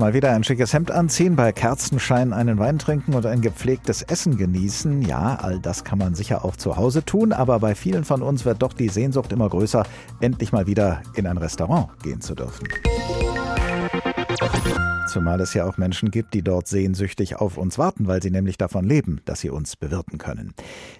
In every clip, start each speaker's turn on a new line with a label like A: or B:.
A: Mal wieder ein schickes Hemd anziehen, bei Kerzenschein einen Wein trinken und ein gepflegtes Essen genießen. Ja, all das kann man sicher auch zu Hause tun, aber bei vielen von uns wird doch die Sehnsucht immer größer, endlich mal wieder in ein Restaurant gehen zu dürfen. Zumal es ja auch Menschen gibt, die dort sehnsüchtig auf uns warten, weil sie nämlich davon leben, dass sie uns bewirten können.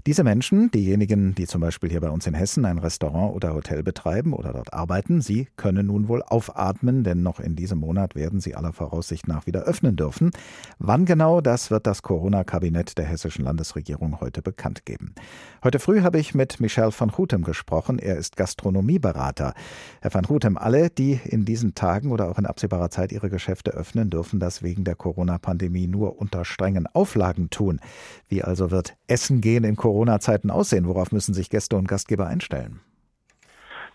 A: Diese Menschen, diejenigen, die zum Beispiel hier bei uns in Hessen ein Restaurant oder Hotel betreiben oder dort arbeiten, sie können nun wohl aufatmen, denn noch in diesem Monat werden sie aller Voraussicht nach wieder öffnen dürfen. Wann genau, das wird das Corona-Kabinett der hessischen Landesregierung heute bekannt geben. Heute früh habe ich mit Michel van Hutem gesprochen. Er ist Gastronomieberater. Herr van Hutem, alle, die in diesen Tagen oder auch in absehbarer Zeit ihre Geschäfte öffnen, dürfen das wegen der Corona-Pandemie nur unter strengen Auflagen tun. Wie also wird Essen gehen in Corona-Zeiten aussehen? Worauf müssen sich Gäste und Gastgeber einstellen?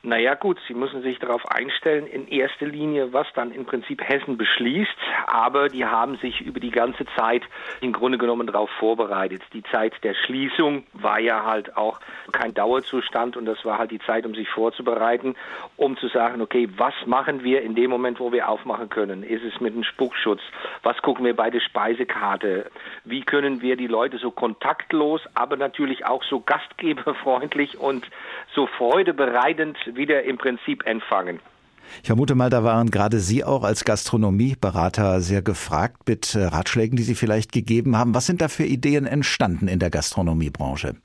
B: Naja gut, Sie müssen sich darauf einstellen, in erster Linie, was dann im Prinzip Hessen beschließt, aber die haben sich über die ganze Zeit im Grunde genommen darauf vorbereitet. Die Zeit der Schließung war ja halt auch kein Dauerzustand und das war halt die Zeit, um sich vorzubereiten, um zu sagen, okay, was machen wir in dem Moment, wo wir aufmachen können? Ist es mit dem Spuckschutz? Was gucken wir bei der Speisekarte? Wie können wir die Leute so kontaktlos, aber natürlich auch so gastgeberfreundlich und so freudebereitend wieder im Prinzip empfangen.
A: Ich vermute mal, da waren gerade Sie auch als Gastronomieberater sehr gefragt mit äh, Ratschlägen, die Sie vielleicht gegeben haben. Was sind da für Ideen entstanden in der Gastronomiebranche?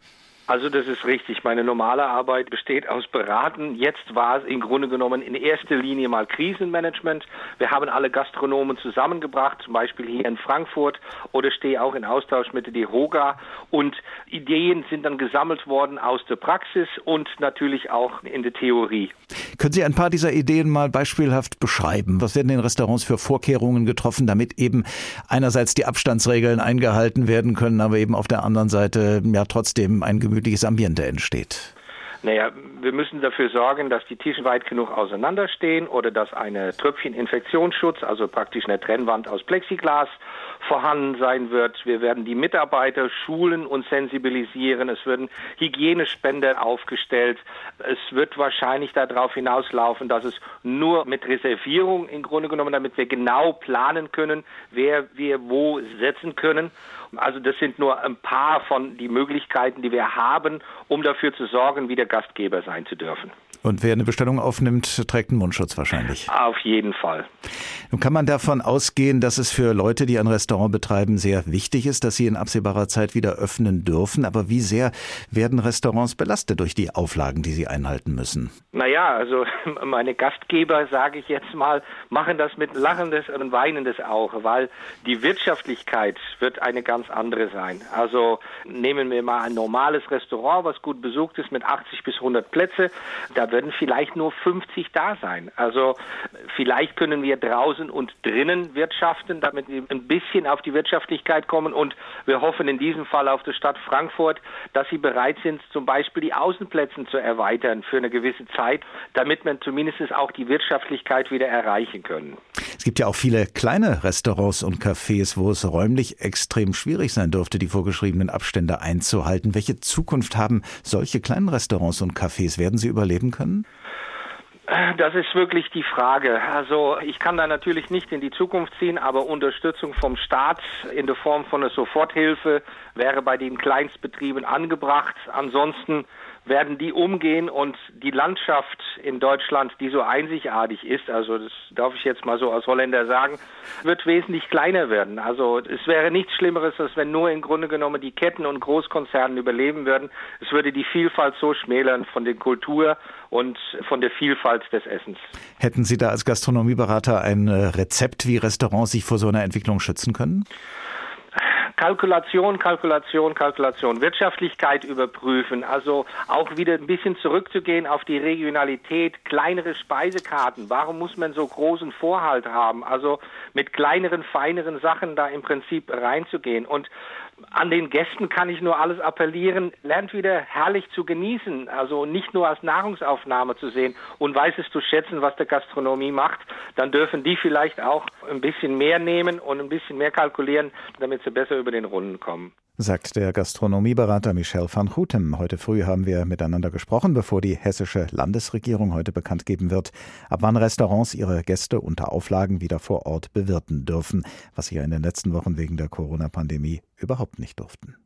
B: Also das ist richtig. Meine normale Arbeit besteht aus Beraten. Jetzt war es im Grunde genommen in erster Linie mal Krisenmanagement. Wir haben alle Gastronomen zusammengebracht, zum Beispiel hier in Frankfurt oder stehe auch in Austausch mit der DEHOGA. Und Ideen sind dann gesammelt worden aus der Praxis und natürlich auch in der Theorie.
A: Können Sie ein paar dieser Ideen mal beispielhaft beschreiben? Was werden in Restaurants für Vorkehrungen getroffen, damit eben einerseits die Abstandsregeln eingehalten werden können, aber eben auf der anderen Seite ja trotzdem ein Gemüt gemütliches Ambiente entsteht?
B: Naja, wir müssen dafür sorgen, dass die Tische weit genug auseinanderstehen oder dass eine Tröpfchen Infektionsschutz, also praktisch eine Trennwand aus Plexiglas, vorhanden sein wird. Wir werden die Mitarbeiter schulen und sensibilisieren. Es werden Hygienespender aufgestellt. Es wird wahrscheinlich darauf hinauslaufen, dass es nur mit Reservierung im Grunde genommen, damit wir genau planen können, wer wir wo setzen können. Also das sind nur ein paar von die Möglichkeiten, die wir haben, um dafür zu sorgen, wieder Gastgeber sein zu dürfen.
A: Und wer eine Bestellung aufnimmt, trägt einen Mundschutz wahrscheinlich.
B: Auf jeden Fall.
A: Nun kann man davon ausgehen, dass es für Leute, die ein Restaurant betreiben, sehr wichtig ist, dass sie in absehbarer Zeit wieder öffnen dürfen. Aber wie sehr werden Restaurants belastet durch die Auflagen, die sie einhalten müssen?
B: Naja, also meine Gastgeber, sage ich jetzt mal, machen das mit lachendes und weinendes Auge, weil die Wirtschaftlichkeit wird eine ganz andere sein. Also nehmen wir mal ein normales Restaurant, was gut besucht ist mit 80 bis 100 Plätze. Da werden vielleicht nur 50 da sein. Also vielleicht können wir draußen und drinnen wirtschaften, damit wir ein bisschen auf die Wirtschaftlichkeit kommen. Und wir hoffen in diesem Fall auf die Stadt Frankfurt, dass sie bereit sind, zum Beispiel die Außenplätze zu erweitern für eine gewisse Zeit, damit man zumindest auch die Wirtschaftlichkeit wieder erreichen können.
A: Es gibt ja auch viele kleine Restaurants und Cafés, wo es räumlich extrem schwierig sein dürfte, die vorgeschriebenen Abstände einzuhalten. Welche Zukunft haben solche kleinen Restaurants und Cafés? Werden sie überleben können? Können?
B: Das ist wirklich die Frage. Also ich kann da natürlich nicht in die Zukunft ziehen, aber Unterstützung vom Staat in der Form von einer Soforthilfe wäre bei den Kleinstbetrieben angebracht. Ansonsten werden die umgehen und die Landschaft in Deutschland, die so einzigartig ist, also das darf ich jetzt mal so als Holländer sagen, wird wesentlich kleiner werden. Also es wäre nichts Schlimmeres, als wenn nur im Grunde genommen die Ketten und Großkonzernen überleben würden. Es würde die Vielfalt so schmälern von der Kultur und von der Vielfalt des Essens.
A: Hätten Sie da als Gastronomieberater ein äh, Rezept, wie Restaurants sich vor so einer Entwicklung schützen können?
B: Kalkulation, Kalkulation, Kalkulation, Wirtschaftlichkeit überprüfen, also auch wieder ein bisschen zurückzugehen auf die Regionalität, kleinere Speisekarten. Warum muss man so großen Vorhalt haben? Also mit kleineren, feineren Sachen da im Prinzip reinzugehen. Und an den Gästen kann ich nur alles appellieren, lernt wieder herrlich zu genießen, also nicht nur als Nahrungsaufnahme zu sehen und weiß es zu schätzen, was der Gastronomie macht, dann dürfen die vielleicht auch ein bisschen mehr nehmen und ein bisschen mehr kalkulieren, damit sie besser über den Runden kommen.
A: Sagt der Gastronomieberater Michel van Houten. Heute früh haben wir miteinander gesprochen, bevor die hessische Landesregierung heute bekannt geben wird, ab wann Restaurants ihre Gäste unter Auflagen wieder vor Ort bewirten dürfen, was sie ja in den letzten Wochen wegen der Corona-Pandemie überhaupt nicht durften.